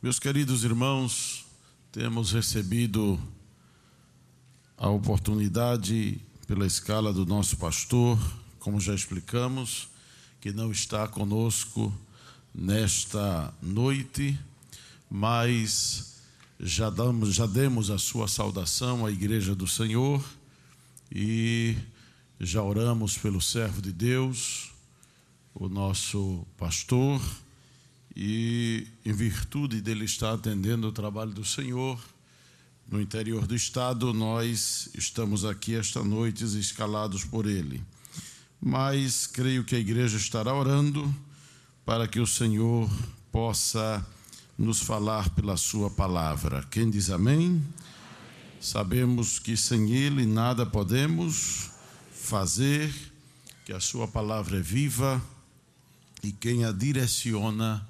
Meus queridos irmãos, temos recebido a oportunidade pela escala do nosso pastor, como já explicamos, que não está conosco nesta noite, mas já damos, já demos a sua saudação à igreja do Senhor e já oramos pelo servo de Deus, o nosso pastor e, em virtude dele estar atendendo o trabalho do Senhor no interior do estado, nós estamos aqui esta noite escalados por ele. Mas creio que a igreja estará orando para que o Senhor possa nos falar pela Sua palavra. Quem diz amém? Sabemos que sem Ele nada podemos fazer, que a Sua palavra é viva e quem a direciona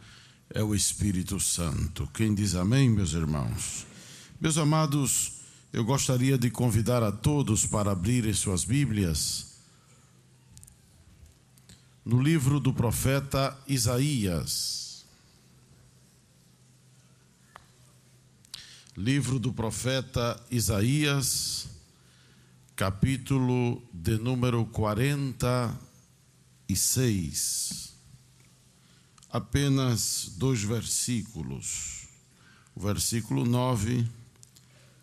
é o Espírito Santo. Quem diz amém, meus irmãos? Meus amados, eu gostaria de convidar a todos para abrirem suas Bíblias no livro do profeta Isaías. Livro do profeta Isaías, capítulo de número 46 apenas dois versículos, o versículo 9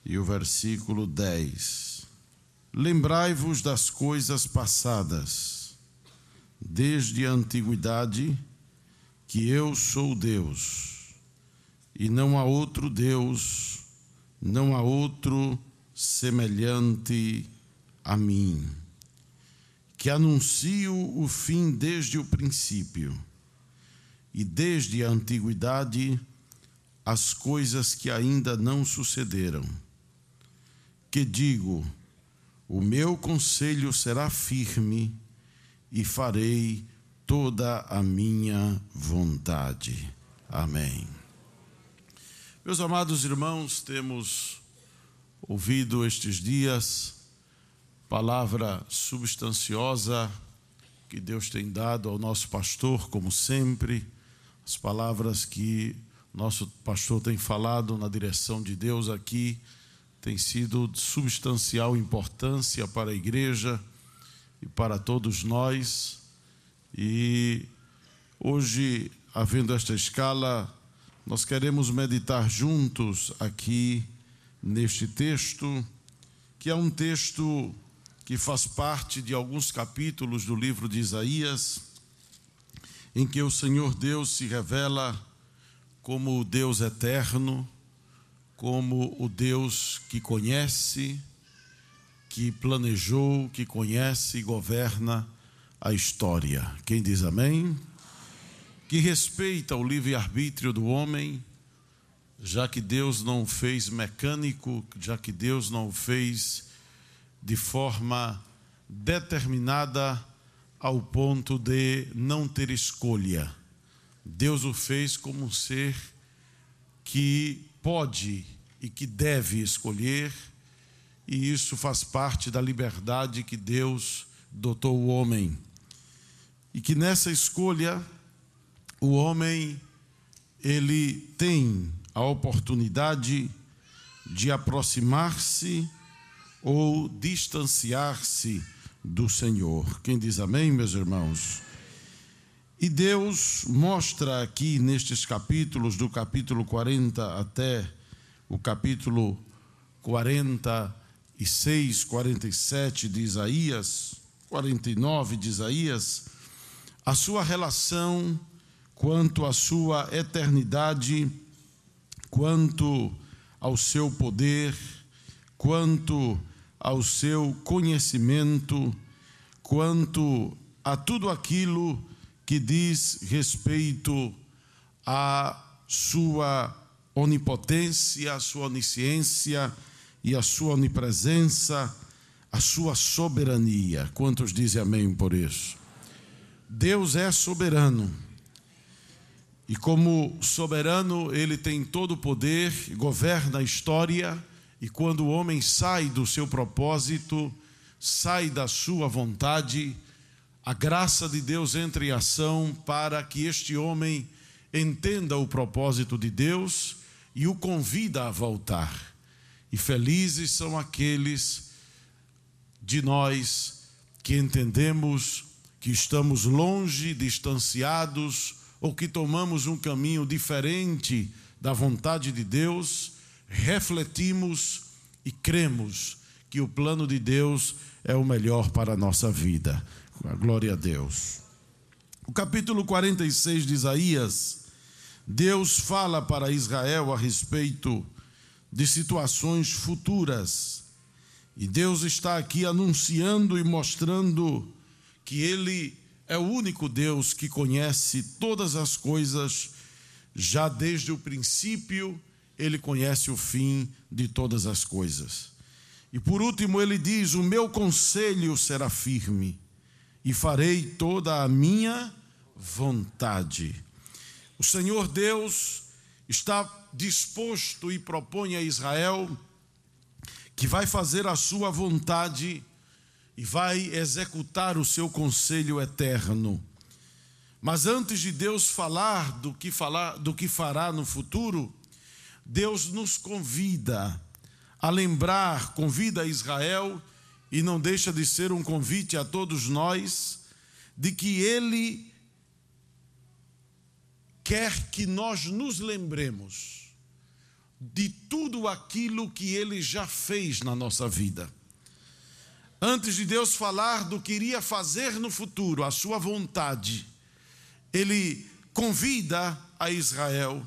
e o versículo 10. Lembrai-vos das coisas passadas, desde a antiguidade, que eu sou Deus, e não há outro Deus, não há outro semelhante a mim, que anuncio o fim desde o princípio e desde a antiguidade as coisas que ainda não sucederam. Que digo: o meu conselho será firme e farei toda a minha vontade. Amém. Meus amados irmãos, temos ouvido estes dias palavra substanciosa que Deus tem dado ao nosso pastor, como sempre as palavras que nosso pastor tem falado na direção de Deus aqui têm sido de substancial importância para a igreja e para todos nós. E hoje, havendo esta escala, nós queremos meditar juntos aqui neste texto, que é um texto que faz parte de alguns capítulos do livro de Isaías em que o Senhor Deus se revela como o Deus eterno, como o Deus que conhece, que planejou, que conhece e governa a história. Quem diz amém? Que respeita o livre-arbítrio do homem, já que Deus não o fez mecânico, já que Deus não o fez de forma determinada ao ponto de não ter escolha. Deus o fez como um ser que pode e que deve escolher, e isso faz parte da liberdade que Deus dotou o homem. E que nessa escolha o homem ele tem a oportunidade de aproximar-se ou distanciar-se do Senhor. Quem diz amém, meus irmãos? E Deus mostra aqui nestes capítulos, do capítulo 40 até o capítulo 46, 47 de Isaías, 49 de Isaías, a sua relação quanto à sua eternidade, quanto ao seu poder, quanto ao seu conhecimento quanto a tudo aquilo que diz respeito à sua onipotência, à sua onisciência e à sua onipresença, à sua soberania. Quantos dizem amém por isso? Deus é soberano. E como soberano, ele tem todo o poder, governa a história e quando o homem sai do seu propósito, sai da sua vontade, a graça de Deus entra em ação para que este homem entenda o propósito de Deus e o convida a voltar. E felizes são aqueles de nós que entendemos que estamos longe, distanciados, ou que tomamos um caminho diferente da vontade de Deus, refletimos e cremos que o plano de Deus é o melhor para a nossa vida. Glória a Deus. O capítulo 46 de Isaías, Deus fala para Israel a respeito de situações futuras. E Deus está aqui anunciando e mostrando que Ele é o único Deus que conhece todas as coisas, já desde o princípio, Ele conhece o fim de todas as coisas. E por último, Ele diz: O meu conselho será firme, e farei toda a minha vontade. O Senhor Deus está disposto e propõe a Israel que vai fazer a sua vontade e vai executar o seu conselho eterno. Mas antes de Deus falar do que falar, do que fará no futuro, Deus nos convida a lembrar, convida Israel e não deixa de ser um convite a todos nós de que ele quer que nós nos lembremos de tudo aquilo que ele já fez na nossa vida. Antes de Deus falar do que iria fazer no futuro, a sua vontade, ele convida a Israel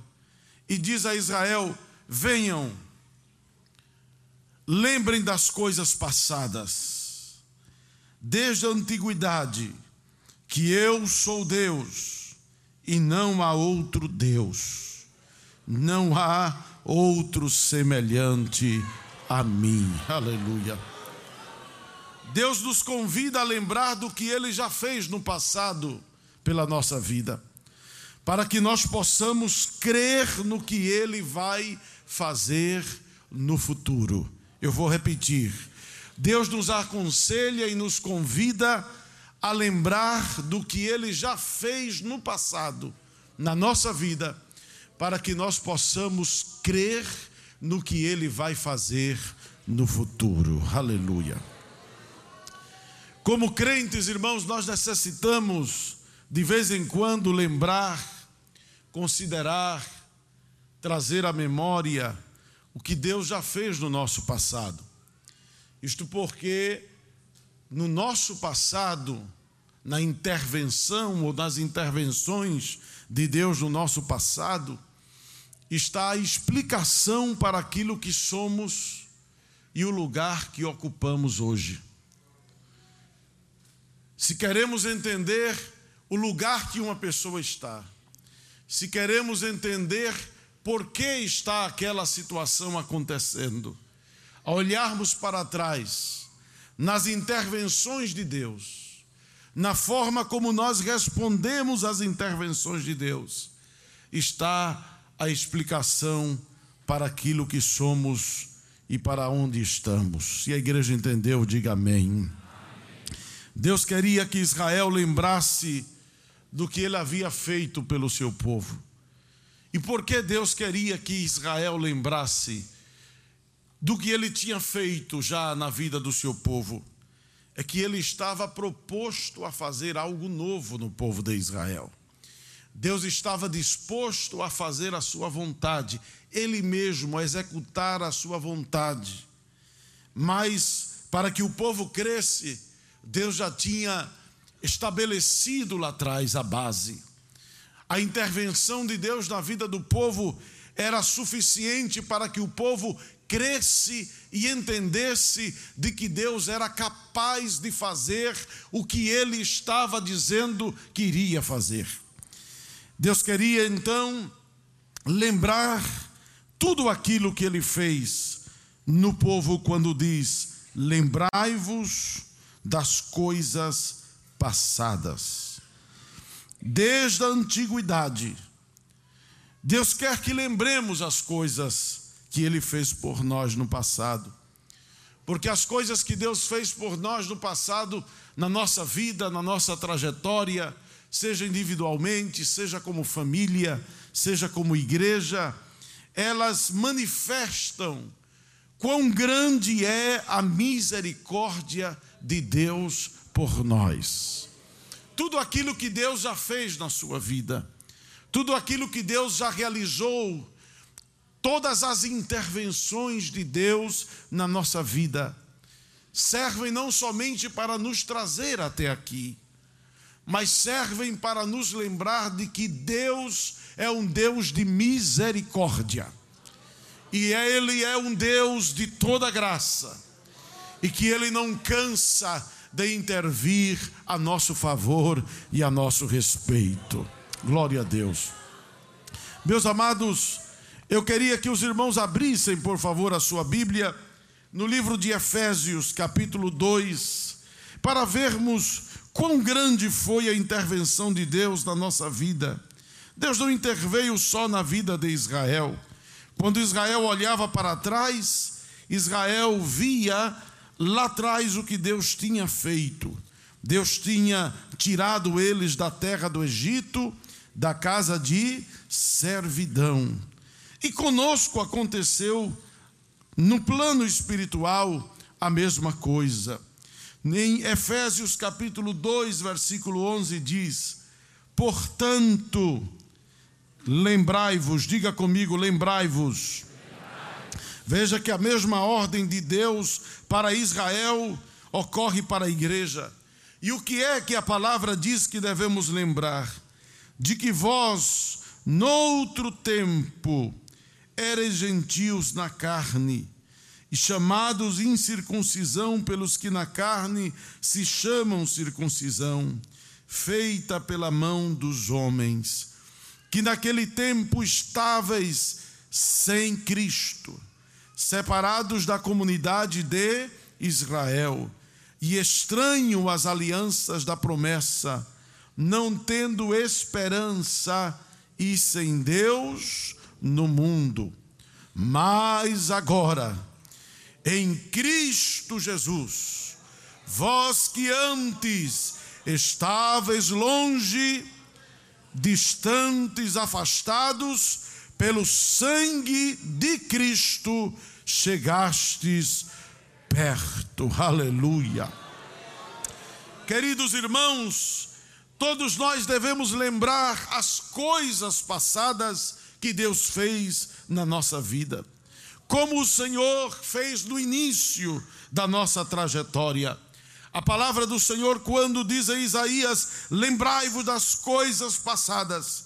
e diz a Israel: venham, lembrem das coisas passadas, desde a antiguidade, que eu sou Deus e não há outro Deus, não há outro semelhante a mim. Aleluia. Deus nos convida a lembrar do que Ele já fez no passado pela nossa vida, para que nós possamos crer no que Ele vai fazer no futuro. Eu vou repetir. Deus nos aconselha e nos convida a lembrar do que Ele já fez no passado, na nossa vida, para que nós possamos crer no que Ele vai fazer no futuro. Aleluia. Como crentes, irmãos, nós necessitamos de vez em quando lembrar, considerar, trazer à memória o que Deus já fez no nosso passado. Isto porque no nosso passado, na intervenção ou nas intervenções de Deus no nosso passado, está a explicação para aquilo que somos e o lugar que ocupamos hoje. Se queremos entender o lugar que uma pessoa está, se queremos entender por que está aquela situação acontecendo, a olharmos para trás, nas intervenções de Deus, na forma como nós respondemos às intervenções de Deus, está a explicação para aquilo que somos e para onde estamos. Se a igreja entendeu, diga amém. Deus queria que Israel lembrasse do que ele havia feito pelo seu povo. E por que Deus queria que Israel lembrasse do que ele tinha feito já na vida do seu povo? É que ele estava proposto a fazer algo novo no povo de Israel. Deus estava disposto a fazer a sua vontade, ele mesmo a executar a sua vontade. Mas para que o povo cresce, Deus já tinha estabelecido lá atrás a base. A intervenção de Deus na vida do povo era suficiente para que o povo cresce e entendesse de que Deus era capaz de fazer o que ele estava dizendo que iria fazer. Deus queria então lembrar tudo aquilo que ele fez no povo quando diz: Lembrai-vos das coisas passadas. Desde a antiguidade, Deus quer que lembremos as coisas que Ele fez por nós no passado. Porque as coisas que Deus fez por nós no passado, na nossa vida, na nossa trajetória, seja individualmente, seja como família, seja como igreja, elas manifestam quão grande é a misericórdia de Deus por nós. Tudo aquilo que Deus já fez na sua vida, tudo aquilo que Deus já realizou, todas as intervenções de Deus na nossa vida, servem não somente para nos trazer até aqui, mas servem para nos lembrar de que Deus é um Deus de misericórdia. E Ele é um Deus de toda graça. E que Ele não cansa de intervir a nosso favor e a nosso respeito. Glória a Deus. Meus amados, eu queria que os irmãos abrissem, por favor, a sua Bíblia no livro de Efésios, capítulo 2, para vermos quão grande foi a intervenção de Deus na nossa vida. Deus não interveio só na vida de Israel. Quando Israel olhava para trás, Israel via lá atrás o que Deus tinha feito. Deus tinha tirado eles da terra do Egito, da casa de servidão. E conosco aconteceu no plano espiritual a mesma coisa. Em Efésios capítulo 2, versículo 11 diz: Portanto, lembrai-vos, diga comigo, lembrai-vos. Veja que a mesma ordem de Deus para Israel ocorre para a igreja. E o que é que a palavra diz que devemos lembrar? De que vós, noutro tempo, eres gentios na carne, e chamados incircuncisão pelos que na carne se chamam circuncisão, feita pela mão dos homens, que naquele tempo estáveis sem Cristo, separados da comunidade de Israel, e estranho às alianças da promessa, não tendo esperança e sem Deus no mundo. Mas agora, em Cristo Jesus, vós que antes estáveis longe, distantes, afastados, pelo sangue de Cristo, chegastes perto. Aleluia. Queridos irmãos, todos nós devemos lembrar as coisas passadas que Deus fez na nossa vida. Como o Senhor fez no início da nossa trajetória. A palavra do Senhor, quando diz a Isaías: Lembrai-vos das coisas passadas,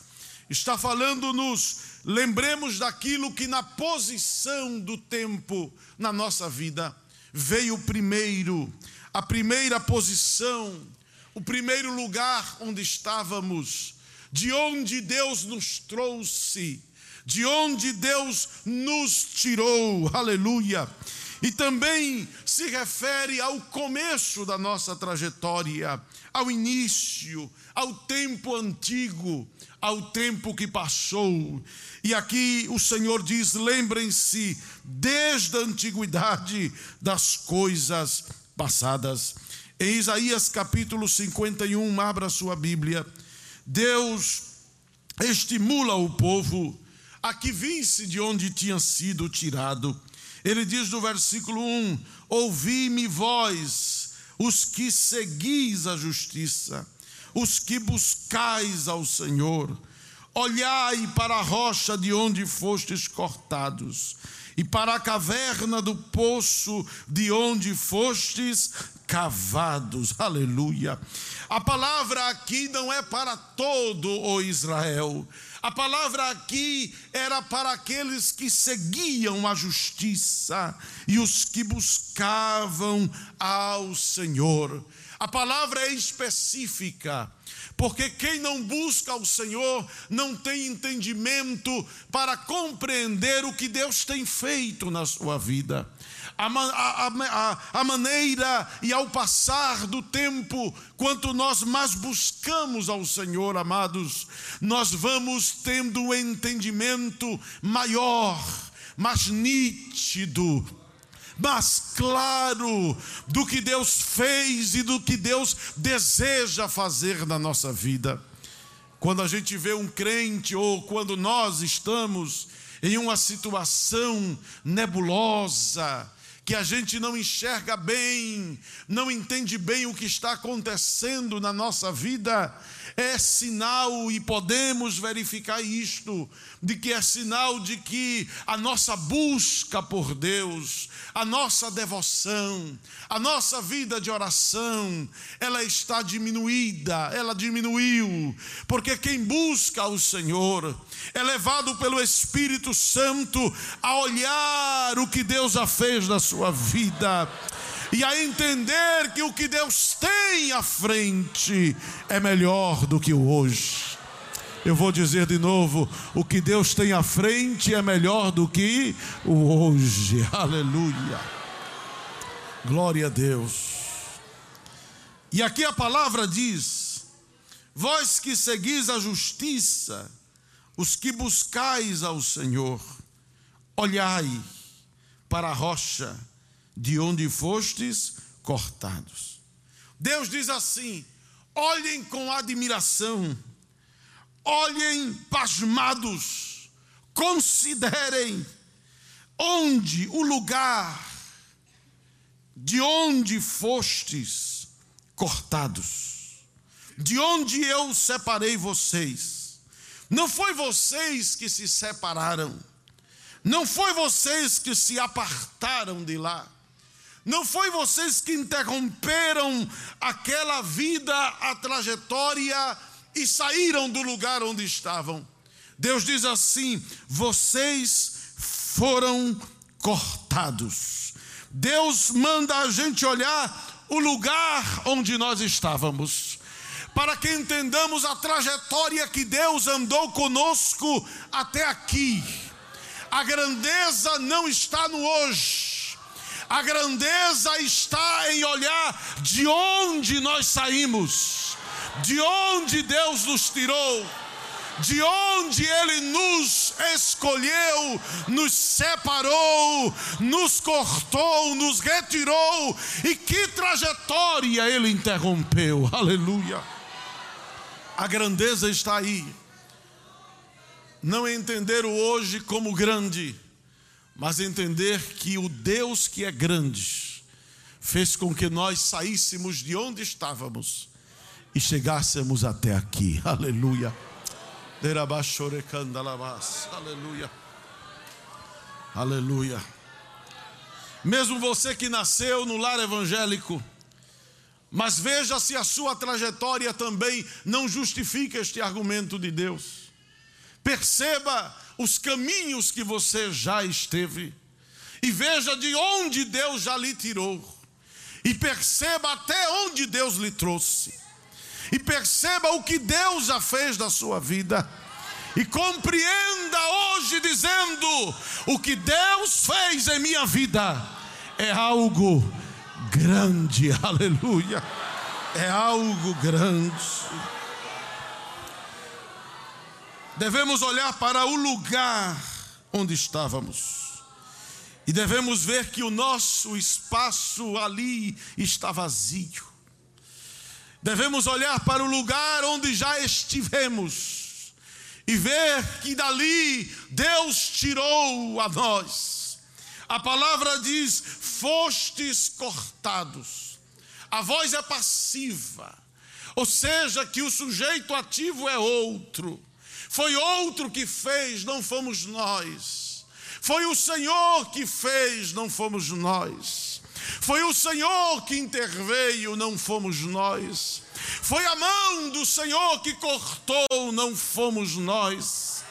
está falando-nos, lembremos daquilo que na posição do tempo na nossa vida veio primeiro, a primeira posição, o primeiro lugar onde estávamos. De onde Deus nos trouxe, de onde Deus nos tirou, aleluia. E também se refere ao começo da nossa trajetória, ao início, ao tempo antigo, ao tempo que passou. E aqui o Senhor diz: lembrem-se desde a antiguidade das coisas passadas. Em Isaías capítulo 51, abra sua Bíblia. Deus estimula o povo a que visse de onde tinha sido tirado. Ele diz no versículo 1: Ouvi-me vós, os que seguis a justiça, os que buscais ao Senhor. Olhai para a rocha de onde fostes cortados, e para a caverna do poço de onde fostes cavados. Aleluia. A palavra aqui não é para todo o Israel. A palavra aqui era para aqueles que seguiam a justiça e os que buscavam ao Senhor. A palavra é específica, porque quem não busca ao Senhor não tem entendimento para compreender o que Deus tem feito na sua vida a, a, a, a maneira e ao passar do tempo, quanto nós mais buscamos ao Senhor, amados, nós vamos tendo um entendimento maior, mais nítido, mais claro do que Deus fez e do que Deus deseja fazer na nossa vida. Quando a gente vê um crente ou quando nós estamos em uma situação nebulosa, que a gente não enxerga bem, não entende bem o que está acontecendo na nossa vida, é sinal, e podemos verificar isto, de que é sinal de que a nossa busca por Deus, a nossa devoção, a nossa vida de oração, ela está diminuída, ela diminuiu, porque quem busca o Senhor é levado pelo Espírito Santo a olhar o que Deus já fez na sua vida e a entender que o que Deus tem à frente é melhor do que o hoje. Eu vou dizer de novo: o que Deus tem à frente é melhor do que o hoje. Aleluia. Glória a Deus. E aqui a palavra diz: Vós que seguis a justiça, os que buscais ao Senhor, olhai para a rocha de onde fostes cortados. Deus diz assim: olhem com admiração, olhem pasmados, considerem onde o lugar de onde fostes cortados, de onde eu separei vocês. Não foi vocês que se separaram, não foi vocês que se apartaram de lá. Não foi vocês que interromperam aquela vida, a trajetória e saíram do lugar onde estavam. Deus diz assim: vocês foram cortados. Deus manda a gente olhar o lugar onde nós estávamos, para que entendamos a trajetória que Deus andou conosco até aqui. A grandeza não está no hoje a grandeza está em olhar de onde nós saímos, de onde Deus nos tirou, de onde Ele nos escolheu, nos separou, nos cortou, nos retirou e que trajetória Ele interrompeu. Aleluia. A grandeza está aí. Não entender o hoje como grande mas entender que o Deus que é grande fez com que nós saíssemos de onde estávamos e chegássemos até aqui. Aleluia. Aleluia. Aleluia. Mesmo você que nasceu no lar evangélico, mas veja se a sua trajetória também não justifica este argumento de Deus. Perceba os caminhos que você já esteve, e veja de onde Deus já lhe tirou, e perceba até onde Deus lhe trouxe, e perceba o que Deus já fez da sua vida, e compreenda hoje dizendo: o que Deus fez em minha vida é algo grande, aleluia, é algo grande. Devemos olhar para o lugar onde estávamos. E devemos ver que o nosso espaço ali está vazio. Devemos olhar para o lugar onde já estivemos e ver que dali Deus tirou a nós. A palavra diz: fostes cortados. A voz é passiva, ou seja, que o sujeito ativo é outro. Foi outro que fez, não fomos nós. Foi o Senhor que fez, não fomos nós. Foi o Senhor que interveio, não fomos nós. Foi a mão do Senhor que cortou, não fomos nós.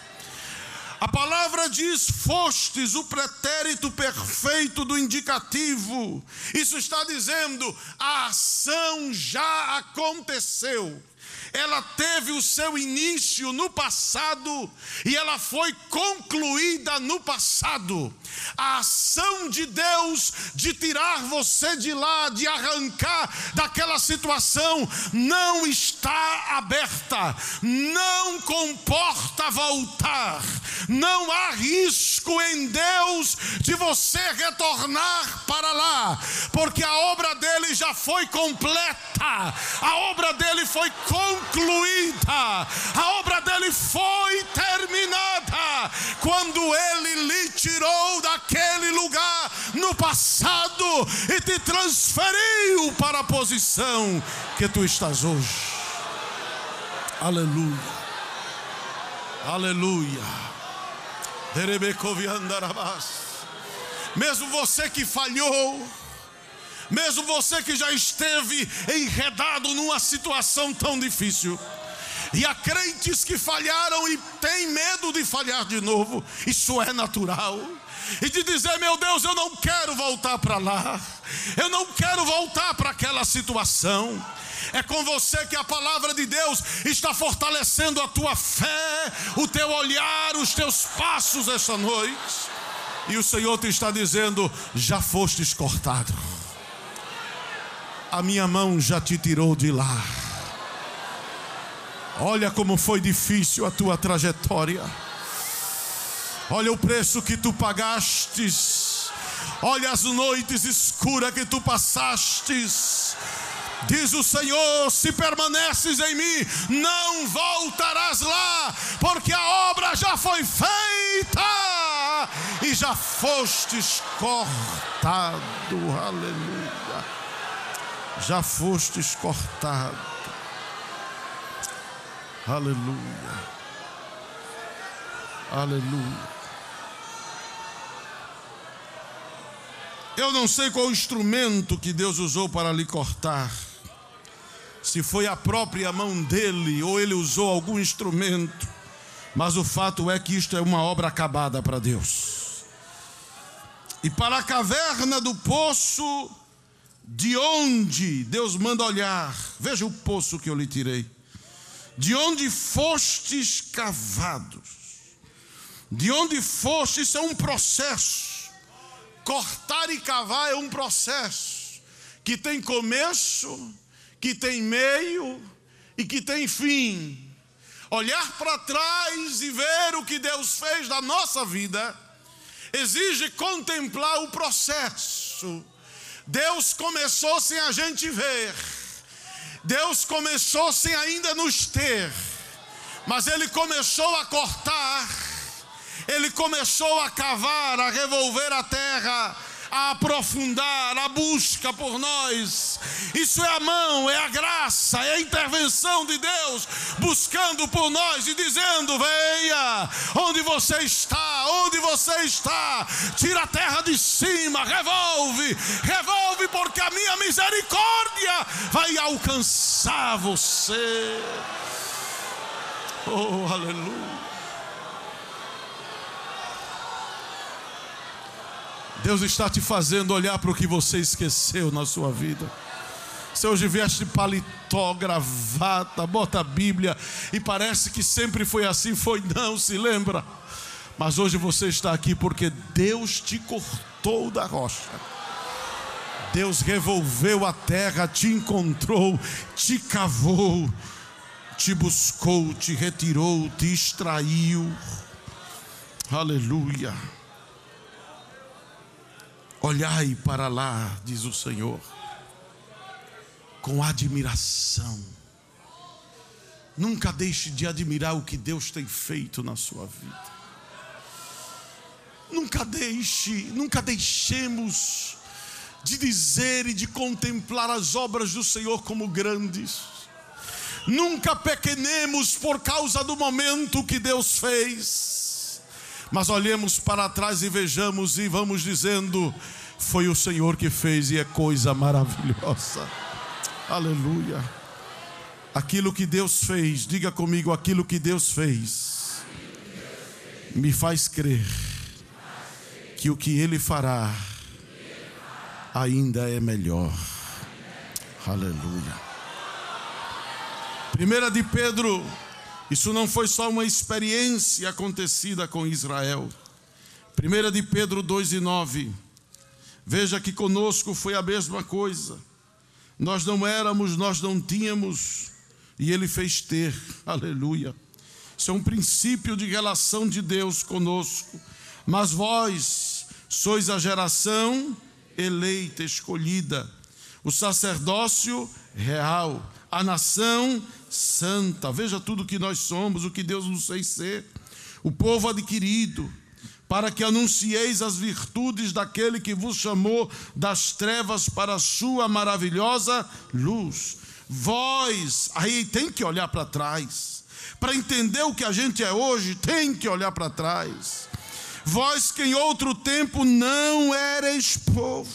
A palavra diz: fostes o pretérito perfeito do indicativo. Isso está dizendo: a ação já aconteceu ela teve o seu início no passado e ela foi concluída no passado. A ação de Deus de tirar você de lá, de arrancar daquela situação, não está aberta, não comporta voltar, não há risco em Deus de você retornar para lá, porque a obra dele já foi completa, a obra dele foi concluída, a obra dele foi terminada quando ele lhe tirou daquele lugar no passado e te transferiu para a posição que tu estás hoje. Aleluia. Aleluia. Mesmo você que falhou, mesmo você que já esteve enredado numa situação tão difícil, e há crentes que falharam e têm medo de falhar de novo, isso é natural. E de dizer, meu Deus, eu não quero voltar para lá, eu não quero voltar para aquela situação. É com você que a palavra de Deus está fortalecendo a tua fé, o teu olhar, os teus passos esta noite. E o Senhor te está dizendo: já fostes cortado, a minha mão já te tirou de lá. Olha como foi difícil a tua trajetória. Olha o preço que tu pagastes. Olha as noites escuras que tu passastes. Diz o Senhor: se permaneces em mim, não voltarás lá, porque a obra já foi feita e já fostes cortado. Aleluia. Já fostes cortado. Aleluia. Aleluia. Eu não sei qual instrumento que Deus usou para lhe cortar se foi a própria mão dele ou ele usou algum instrumento, mas o fato é que isto é uma obra acabada para Deus. E para a caverna do poço, de onde Deus manda olhar, veja o poço que eu lhe tirei, de onde fostes cavados, de onde fostes, isso é um processo, cortar e cavar é um processo que tem começo, que tem meio e que tem fim. Olhar para trás e ver o que Deus fez na nossa vida exige contemplar o processo. Deus começou sem a gente ver. Deus começou sem ainda nos ter. Mas ele começou a cortar. Ele começou a cavar, a revolver a terra a aprofundar a busca por nós. Isso é a mão, é a graça, é a intervenção de Deus buscando por nós e dizendo: venha, onde você está, onde você está, tira a terra de cima, revolve, revolve, porque a minha misericórdia vai alcançar você. Oh, aleluia. Deus está te fazendo olhar para o que você esqueceu na sua vida. Se hoje veste paletó, gravata, bota a Bíblia e parece que sempre foi assim, foi não, se lembra. Mas hoje você está aqui porque Deus te cortou da rocha. Deus revolveu a terra, te encontrou, te cavou, te buscou, te retirou, te extraiu. Aleluia. Olhai para lá, diz o Senhor, com admiração. Nunca deixe de admirar o que Deus tem feito na sua vida. Nunca deixe, nunca deixemos de dizer e de contemplar as obras do Senhor como grandes. Nunca pequenemos por causa do momento que Deus fez mas olhemos para trás e vejamos e vamos dizendo: foi o Senhor que fez e é coisa maravilhosa. Aleluia. Aquilo que Deus fez, diga comigo: aquilo que Deus fez, me faz crer que o que Ele fará ainda é melhor. Aleluia. Primeira de Pedro isso não foi só uma experiência acontecida com Israel. 1 de Pedro 2 e 9. Veja que conosco foi a mesma coisa. Nós não éramos, nós não tínhamos, e Ele fez ter. Aleluia. Isso é um princípio de relação de Deus conosco. Mas vós Sois a geração eleita, escolhida, o sacerdócio real, a nação santa. Veja tudo que nós somos, o que Deus nos fez ser. O povo adquirido, para que anuncieis as virtudes daquele que vos chamou das trevas para a sua maravilhosa luz. Vós, aí tem que olhar para trás. Para entender o que a gente é hoje, tem que olhar para trás. Vós que em outro tempo não erais povo,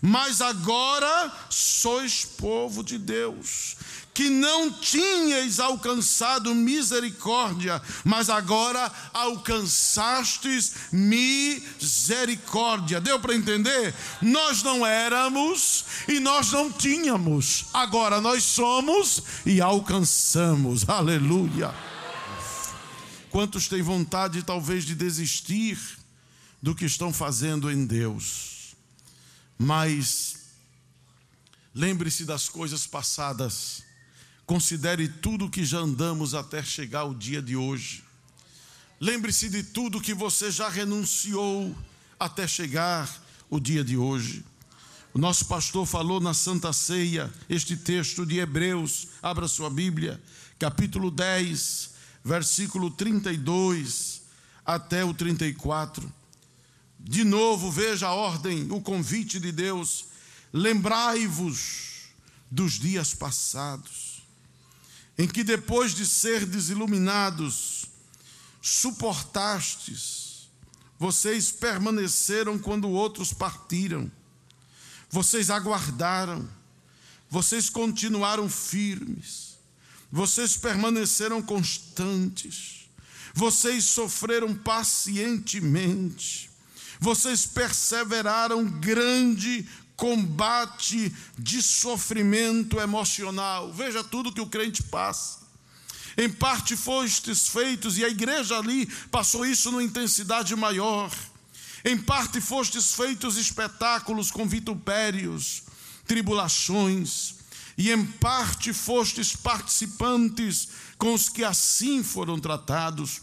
mas agora sois povo de Deus que não tinhais alcançado misericórdia, mas agora alcançastes misericórdia. Deu para entender? Nós não éramos e nós não tínhamos, agora nós somos e alcançamos. Aleluia. Quantos têm vontade, talvez, de desistir do que estão fazendo em Deus? Mas lembre-se das coisas passadas Considere tudo que já andamos até chegar o dia de hoje. Lembre-se de tudo que você já renunciou até chegar o dia de hoje. O nosso pastor falou na Santa Ceia este texto de Hebreus, abra sua Bíblia, capítulo 10, versículo 32 até o 34. De novo, veja a ordem, o convite de Deus. Lembrai-vos dos dias passados em que depois de ser desiluminados, suportastes, vocês permaneceram quando outros partiram, vocês aguardaram, vocês continuaram firmes, vocês permaneceram constantes, vocês sofreram pacientemente, vocês perseveraram grande combate de sofrimento emocional. Veja tudo que o crente passa. Em parte fostes feitos, e a igreja ali passou isso numa intensidade maior. Em parte fostes feitos espetáculos com vitupérios, tribulações, e em parte fostes participantes com os que assim foram tratados,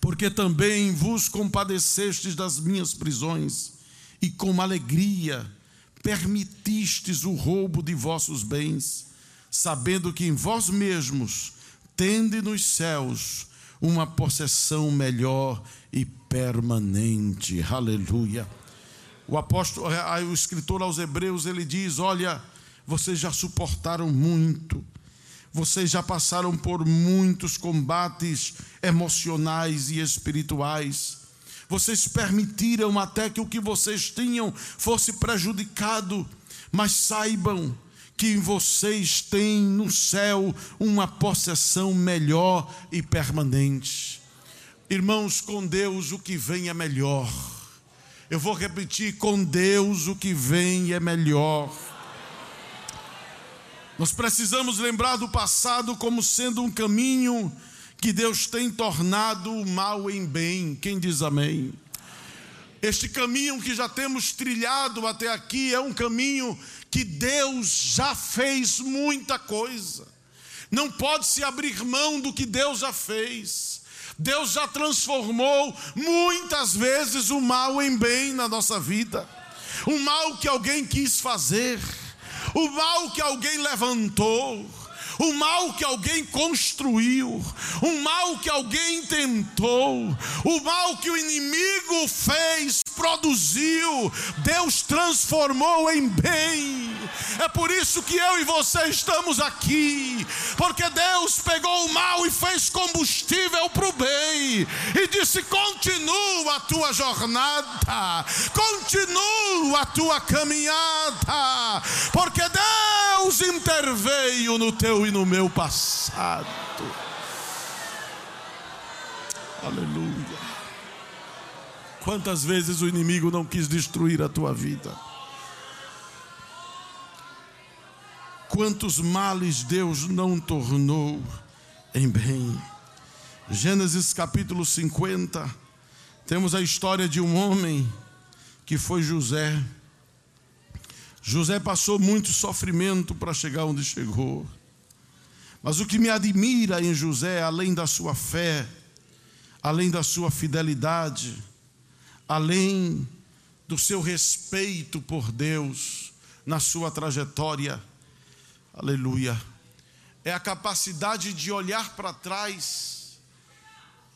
porque também vos compadecestes das minhas prisões, e com alegria permitistes o roubo de vossos bens, sabendo que em vós mesmos tende nos céus uma possessão melhor e permanente. Aleluia. O apóstolo, o escritor aos Hebreus, ele diz: Olha, vocês já suportaram muito, vocês já passaram por muitos combates emocionais e espirituais vocês permitiram até que o que vocês tinham fosse prejudicado, mas saibam que vocês tem no céu uma possessão melhor e permanente. Irmãos, com Deus o que vem é melhor. Eu vou repetir: com Deus o que vem é melhor. Nós precisamos lembrar do passado como sendo um caminho que Deus tem tornado o mal em bem. Quem diz amém? Este caminho que já temos trilhado até aqui é um caminho que Deus já fez muita coisa. Não pode se abrir mão do que Deus já fez. Deus já transformou muitas vezes o mal em bem na nossa vida. O mal que alguém quis fazer, o mal que alguém levantou o mal que alguém construiu, o mal que alguém tentou, o mal que o inimigo fez, produziu, Deus transformou em bem. É por isso que eu e você estamos aqui, porque Deus pegou o mal e fez combustível para o bem, e disse: continua a tua jornada, continua a tua caminhada, porque Deus interveio no teu e no meu passado. Aleluia. Quantas vezes o inimigo não quis destruir a tua vida? Quantos males Deus não tornou em bem? Gênesis capítulo 50, temos a história de um homem que foi José. José passou muito sofrimento para chegar onde chegou. Mas o que me admira em José, além da sua fé, além da sua fidelidade, além do seu respeito por Deus na sua trajetória, aleluia, é a capacidade de olhar para trás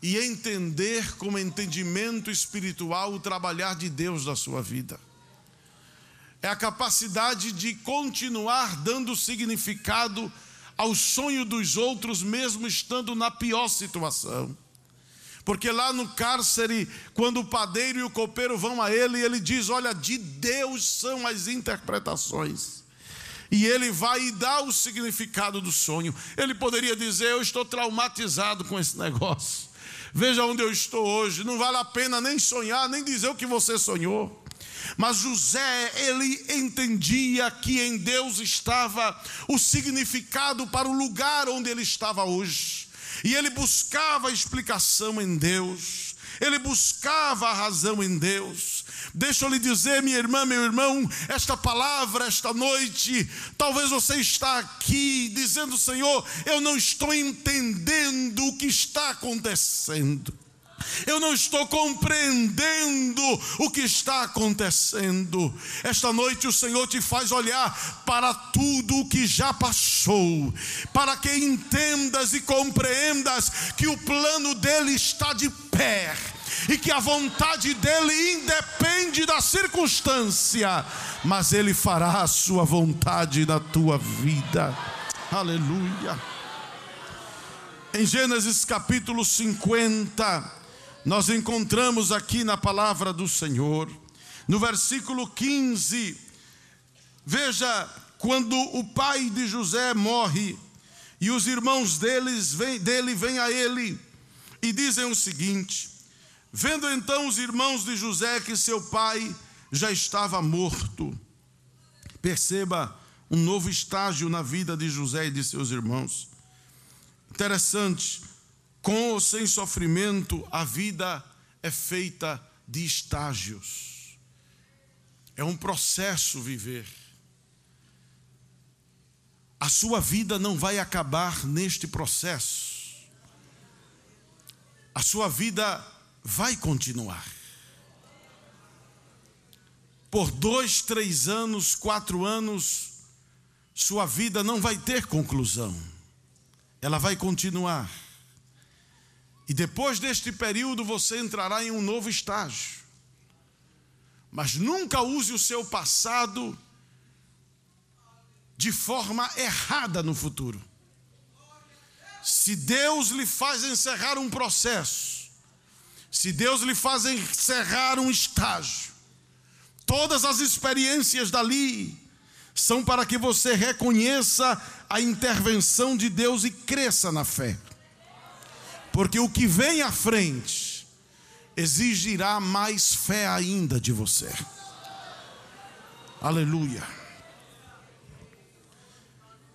e entender como entendimento espiritual o trabalhar de Deus na sua vida. É a capacidade de continuar dando significado ao sonho dos outros, mesmo estando na pior situação. Porque lá no cárcere, quando o padeiro e o copeiro vão a ele, ele diz: Olha, de Deus são as interpretações. E ele vai dá o significado do sonho. Ele poderia dizer: Eu estou traumatizado com esse negócio. Veja onde eu estou hoje. Não vale a pena nem sonhar, nem dizer o que você sonhou. Mas José, ele entendia que em Deus estava o significado para o lugar onde ele estava hoje. E ele buscava a explicação em Deus. Ele buscava a razão em Deus. Deixa eu lhe dizer, minha irmã, meu irmão, esta palavra, esta noite, talvez você está aqui dizendo, Senhor, eu não estou entendendo o que está acontecendo. Eu não estou compreendendo o que está acontecendo. Esta noite o Senhor te faz olhar para tudo o que já passou, para que entendas e compreendas que o plano dele está de pé e que a vontade dele independe da circunstância, mas ele fará a sua vontade na tua vida. Aleluia. Em Gênesis capítulo 50, nós encontramos aqui na palavra do Senhor, no versículo 15, veja, quando o pai de José morre e os irmãos deles vem, dele vêm a ele e dizem o seguinte: Vendo então os irmãos de José que seu pai já estava morto, perceba um novo estágio na vida de José e de seus irmãos. Interessante, com ou sem sofrimento, a vida é feita de estágios. É um processo viver. A sua vida não vai acabar neste processo. A sua vida vai continuar. Por dois, três anos, quatro anos, sua vida não vai ter conclusão. Ela vai continuar. E depois deste período você entrará em um novo estágio. Mas nunca use o seu passado de forma errada no futuro. Se Deus lhe faz encerrar um processo, se Deus lhe faz encerrar um estágio, todas as experiências dali são para que você reconheça a intervenção de Deus e cresça na fé. Porque o que vem à frente exigirá mais fé ainda de você. Aleluia.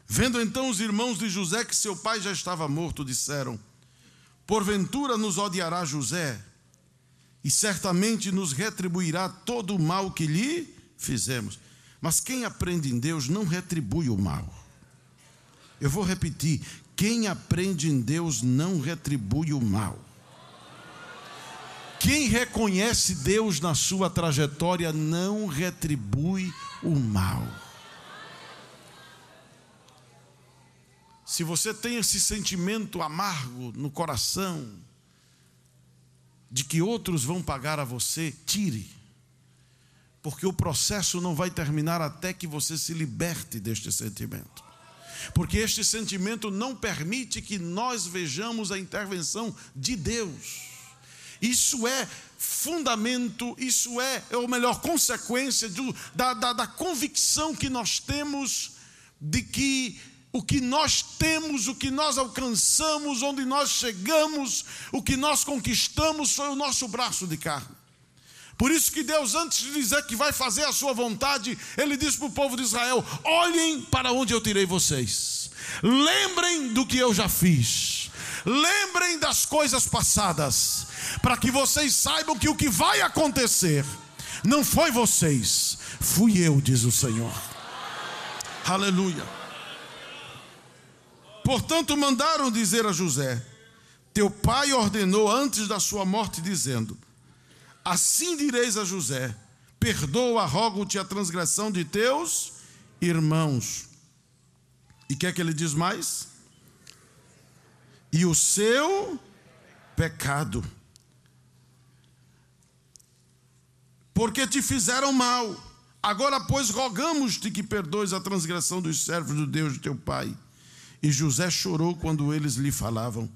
Vendo então os irmãos de José que seu pai já estava morto, disseram: Porventura nos odiará José, e certamente nos retribuirá todo o mal que lhe fizemos. Mas quem aprende em Deus não retribui o mal. Eu vou repetir: quem aprende em Deus não retribui o mal. Quem reconhece Deus na sua trajetória não retribui o mal. Se você tem esse sentimento amargo no coração, de que outros vão pagar a você, tire, porque o processo não vai terminar até que você se liberte deste sentimento porque este sentimento não permite que nós vejamos a intervenção de Deus. Isso é fundamento, isso é, é ou melhor, consequência do, da, da, da convicção que nós temos de que o que nós temos, o que nós alcançamos, onde nós chegamos, o que nós conquistamos foi o nosso braço de carne. Por isso que Deus, antes de dizer que vai fazer a sua vontade, Ele diz para o povo de Israel: olhem para onde eu tirei vocês, lembrem do que eu já fiz, lembrem das coisas passadas, para que vocês saibam que o que vai acontecer não foi vocês, fui eu, diz o Senhor. Aleluia. Portanto, mandaram dizer a José: Teu pai ordenou antes da sua morte, dizendo: Assim direis a José: Perdoa, rogo-te a transgressão de teus irmãos. E quer que ele diz mais? E o seu pecado. Porque te fizeram mal. Agora, pois, rogamos-te que perdoes a transgressão dos servos do Deus de teu pai. E José chorou quando eles lhe falavam.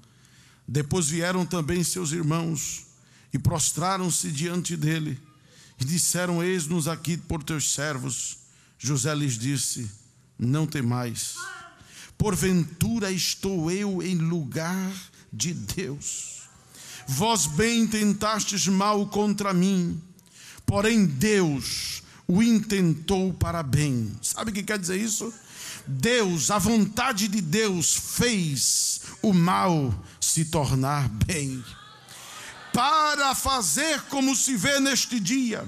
Depois vieram também seus irmãos e prostraram-se diante dele e disseram: Eis-nos aqui por teus servos. José lhes disse: Não temais, porventura estou eu em lugar de Deus. Vós bem tentastes mal contra mim, porém Deus o intentou para bem. Sabe o que quer dizer isso? Deus, a vontade de Deus fez o mal se tornar bem para fazer como se vê neste dia,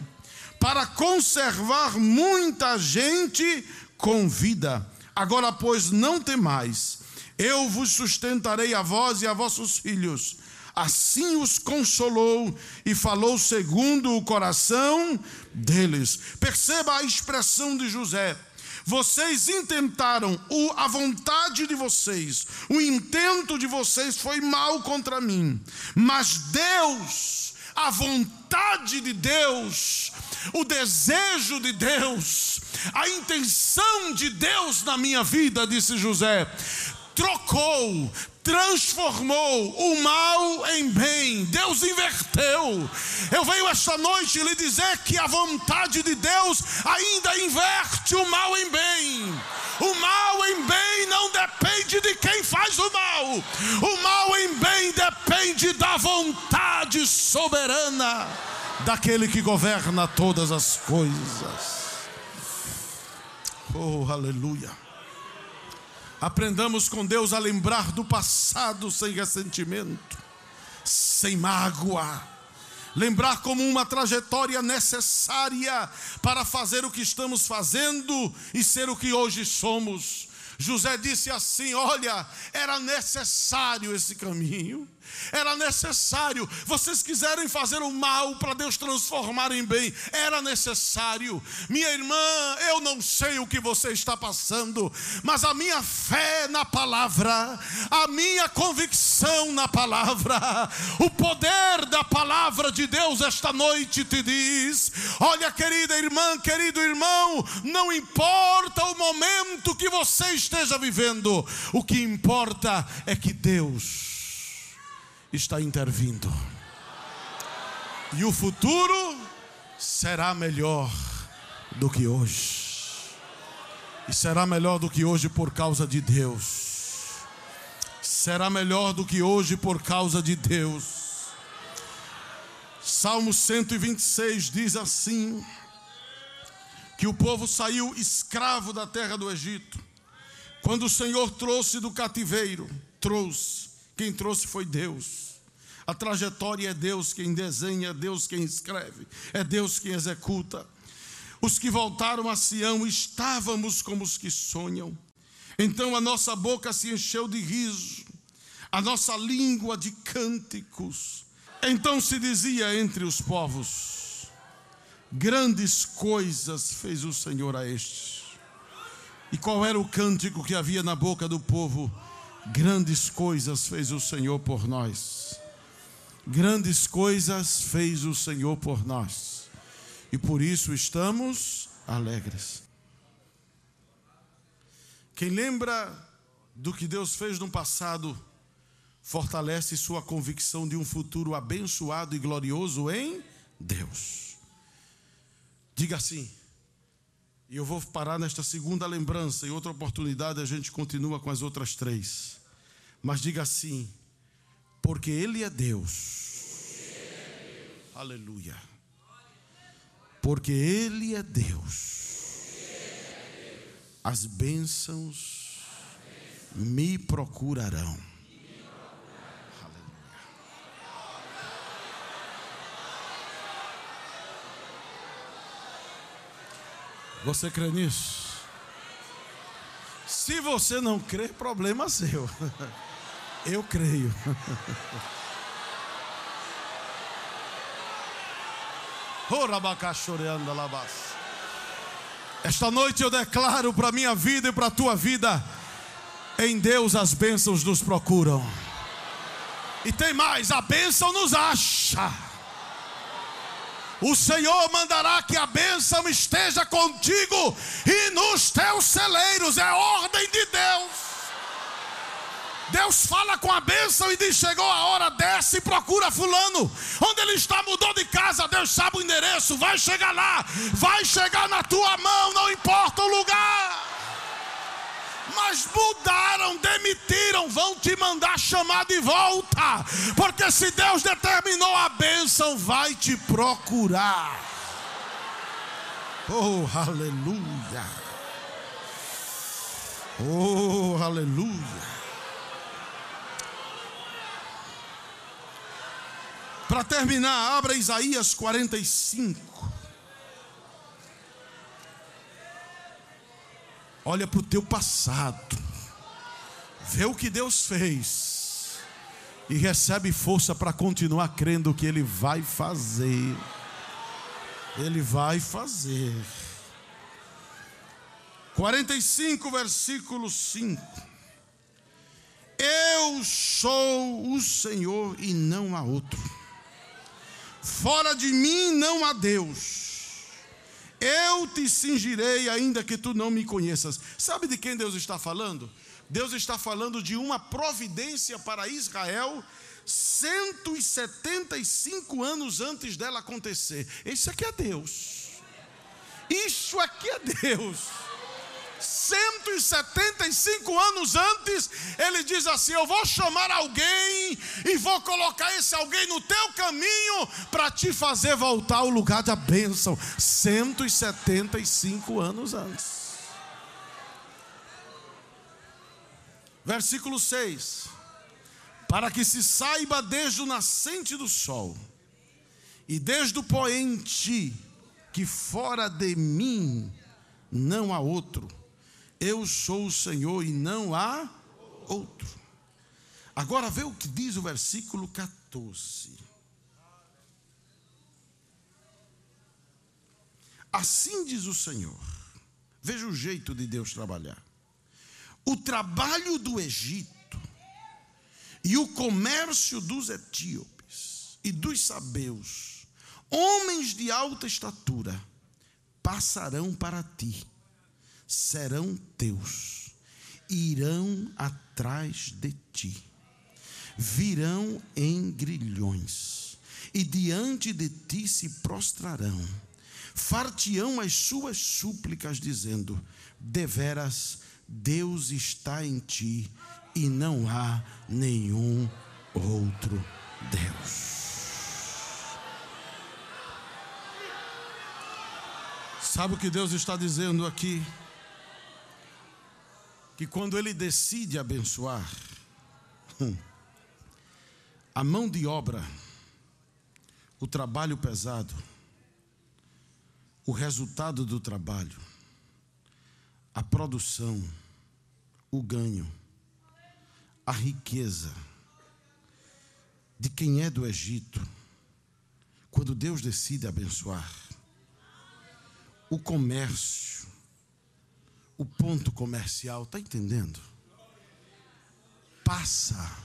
para conservar muita gente com vida. Agora, pois, não temais, eu vos sustentarei a vós e a vossos filhos. Assim os consolou e falou segundo o coração deles. Perceba a expressão de José vocês intentaram o, a vontade de vocês, o intento de vocês foi mal contra mim, mas Deus, a vontade de Deus, o desejo de Deus, a intenção de Deus na minha vida, disse José, trocou, transformou o mal em bem. Deus inverteu. Eu venho esta noite lhe dizer que a vontade de Deus ainda inverte o mal em bem. O mal em bem não depende de quem faz o mal. O mal em bem depende da vontade soberana daquele que governa todas as coisas. Oh, aleluia. Aprendamos com Deus a lembrar do passado sem ressentimento, sem mágoa. Lembrar como uma trajetória necessária para fazer o que estamos fazendo e ser o que hoje somos. José disse assim: Olha, era necessário esse caminho era necessário. Vocês quiserem fazer o mal para Deus transformar em bem, era necessário. Minha irmã, eu não sei o que você está passando, mas a minha fé na palavra, a minha convicção na palavra, o poder da palavra de Deus esta noite te diz: olha, querida irmã, querido irmão, não importa o momento que você esteja vivendo, o que importa é que Deus está intervindo. E o futuro será melhor do que hoje. E será melhor do que hoje por causa de Deus. Será melhor do que hoje por causa de Deus. Salmo 126 diz assim: que o povo saiu escravo da terra do Egito. Quando o Senhor trouxe do cativeiro, trouxe quem trouxe foi Deus. A trajetória é Deus quem desenha, é Deus quem escreve, é Deus quem executa. Os que voltaram a Sião estávamos como os que sonham. Então a nossa boca se encheu de riso, a nossa língua de cânticos. Então se dizia entre os povos: Grandes coisas fez o Senhor a estes. E qual era o cântico que havia na boca do povo? Grandes coisas fez o Senhor por nós. Grandes coisas fez o Senhor por nós. E por isso estamos alegres. Quem lembra do que Deus fez no passado, fortalece sua convicção de um futuro abençoado e glorioso em Deus. Diga assim: e eu vou parar nesta segunda lembrança. Em outra oportunidade a gente continua com as outras três. Mas diga assim: porque Ele é Deus. Aleluia. Porque Ele é Deus. As bênçãos me procurarão. Você crê nisso? Se você não crê, problema seu. Eu creio. Esta noite eu declaro para minha vida e para a tua vida: em Deus as bênçãos nos procuram. E tem mais: a bênção nos acha. O Senhor mandará que a bênção esteja contigo e nos teus celeiros, é ordem de Deus. Deus fala com a bênção e diz: Chegou a hora, desce e procura Fulano. Onde ele está, mudou de casa. Deus sabe o endereço. Vai chegar lá, vai chegar na tua mão, não importa o lugar. Mas mudaram, demitiram, vão te mandar chamar de volta. Porque se Deus determinou a bênção, vai te procurar. Oh, aleluia. Oh, aleluia. Para terminar, abra Isaías 45. Olha para o teu passado, vê o que Deus fez e recebe força para continuar crendo que Ele vai fazer. Ele vai fazer. 45, versículo 5. Eu sou o Senhor e não há outro. Fora de mim não há Deus. Eu te cingirei, ainda que tu não me conheças. Sabe de quem Deus está falando? Deus está falando de uma providência para Israel 175 anos antes dela acontecer. Isso aqui é Deus. Isso aqui é Deus. 175 anos antes, ele diz assim: Eu vou chamar alguém e vou colocar esse alguém no teu caminho para te fazer voltar ao lugar da bênção. 175 anos antes. Versículo 6: Para que se saiba desde o nascente do sol e desde o poente que fora de mim não há outro eu sou o Senhor e não há outro. Agora vê o que diz o versículo 14. Assim diz o Senhor. Veja o jeito de Deus trabalhar. O trabalho do Egito e o comércio dos etíopes e dos sabeus, homens de alta estatura, passarão para ti serão teus, irão atrás de ti, virão em grilhões, e diante de ti se prostrarão, fartião as suas súplicas, dizendo: Deveras Deus está em ti, e não há nenhum outro Deus. Sabe o que Deus está dizendo aqui? Que quando ele decide abençoar, hum, a mão de obra, o trabalho pesado, o resultado do trabalho, a produção, o ganho, a riqueza de quem é do Egito, quando Deus decide abençoar, o comércio, o ponto comercial, está entendendo? Passa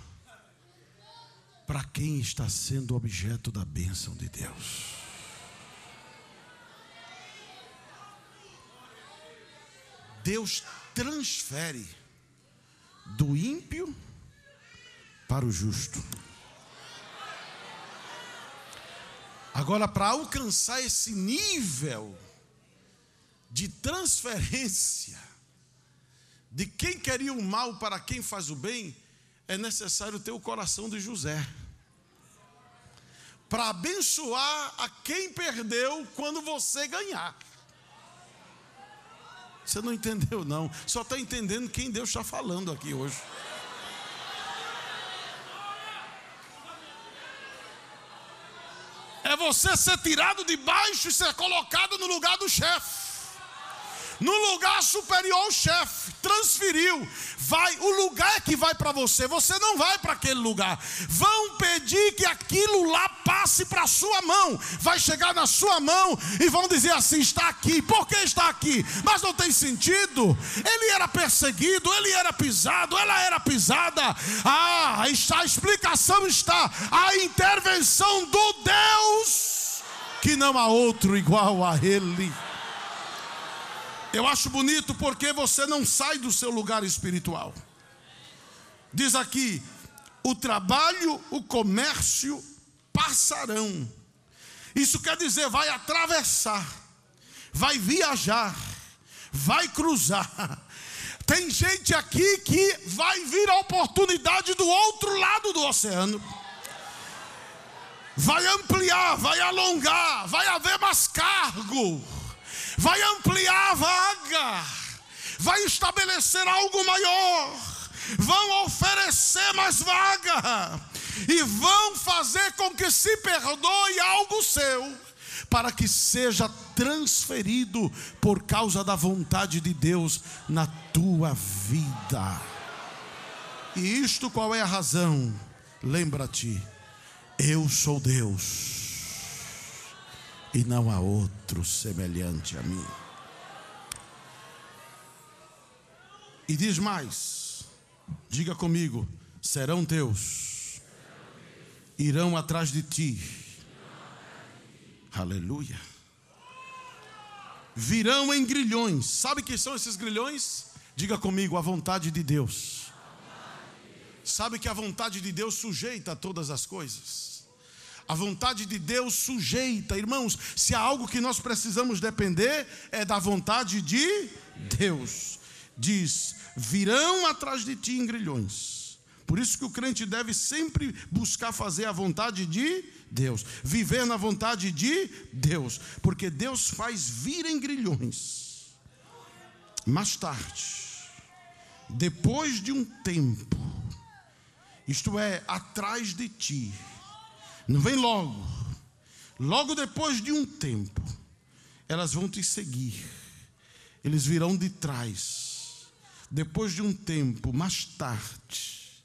para quem está sendo objeto da bênção de Deus. Deus transfere do ímpio para o justo. Agora, para alcançar esse nível de transferência de quem queria o mal para quem faz o bem, é necessário ter o coração de José. Para abençoar a quem perdeu quando você ganhar. Você não entendeu, não. Só está entendendo quem Deus está falando aqui hoje. É você ser tirado de baixo e ser colocado no lugar do chefe. No lugar superior ao chefe, transferiu. Vai, o lugar é que vai para você, você não vai para aquele lugar. Vão pedir que aquilo lá passe para sua mão. Vai chegar na sua mão e vão dizer assim: está aqui. Por que está aqui? Mas não tem sentido. Ele era perseguido, ele era pisado, ela era pisada. Ah, a explicação está a intervenção do Deus que não há outro igual a ele. Eu acho bonito porque você não sai do seu lugar espiritual. Diz aqui: o trabalho, o comércio passarão. Isso quer dizer, vai atravessar, vai viajar, vai cruzar. Tem gente aqui que vai vir a oportunidade do outro lado do oceano. Vai ampliar, vai alongar, vai haver mais cargo vai ampliar a vaga, vai estabelecer algo maior, vão oferecer mais vaga e vão fazer com que se perdoe algo seu, para que seja transferido por causa da vontade de Deus na tua vida. E isto qual é a razão? Lembra-te, eu sou Deus e não há outro semelhante a mim. E diz mais: diga comigo, serão teus, irão atrás de ti. Aleluia. Virão em grilhões. Sabe que são esses grilhões? Diga comigo, a vontade de Deus. Sabe que a vontade de Deus sujeita todas as coisas. A vontade de Deus sujeita, irmãos, se há algo que nós precisamos depender, é da vontade de Deus. Diz: virão atrás de ti em grilhões. Por isso que o crente deve sempre buscar fazer a vontade de Deus, viver na vontade de Deus, porque Deus faz vir em grilhões. Mais tarde, depois de um tempo, isto é, atrás de ti, não vem logo. Logo depois de um tempo, elas vão te seguir. Eles virão de trás. Depois de um tempo, mais tarde,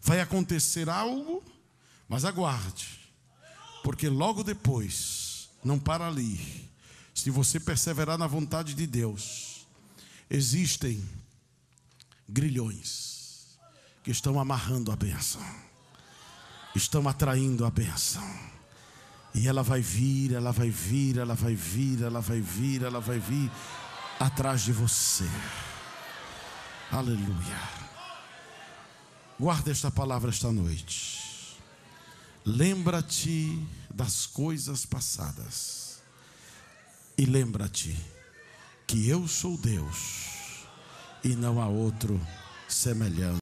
vai acontecer algo, mas aguarde. Porque logo depois, não para ali. Se você perseverar na vontade de Deus, existem grilhões que estão amarrando a bênção estão atraindo a bênção. E ela vai vir, ela vai vir, ela vai vir, ela vai vir, ela vai vir atrás de você. Aleluia. Guarda esta palavra esta noite. Lembra-te das coisas passadas. E lembra-te que eu sou Deus e não há outro semelhante.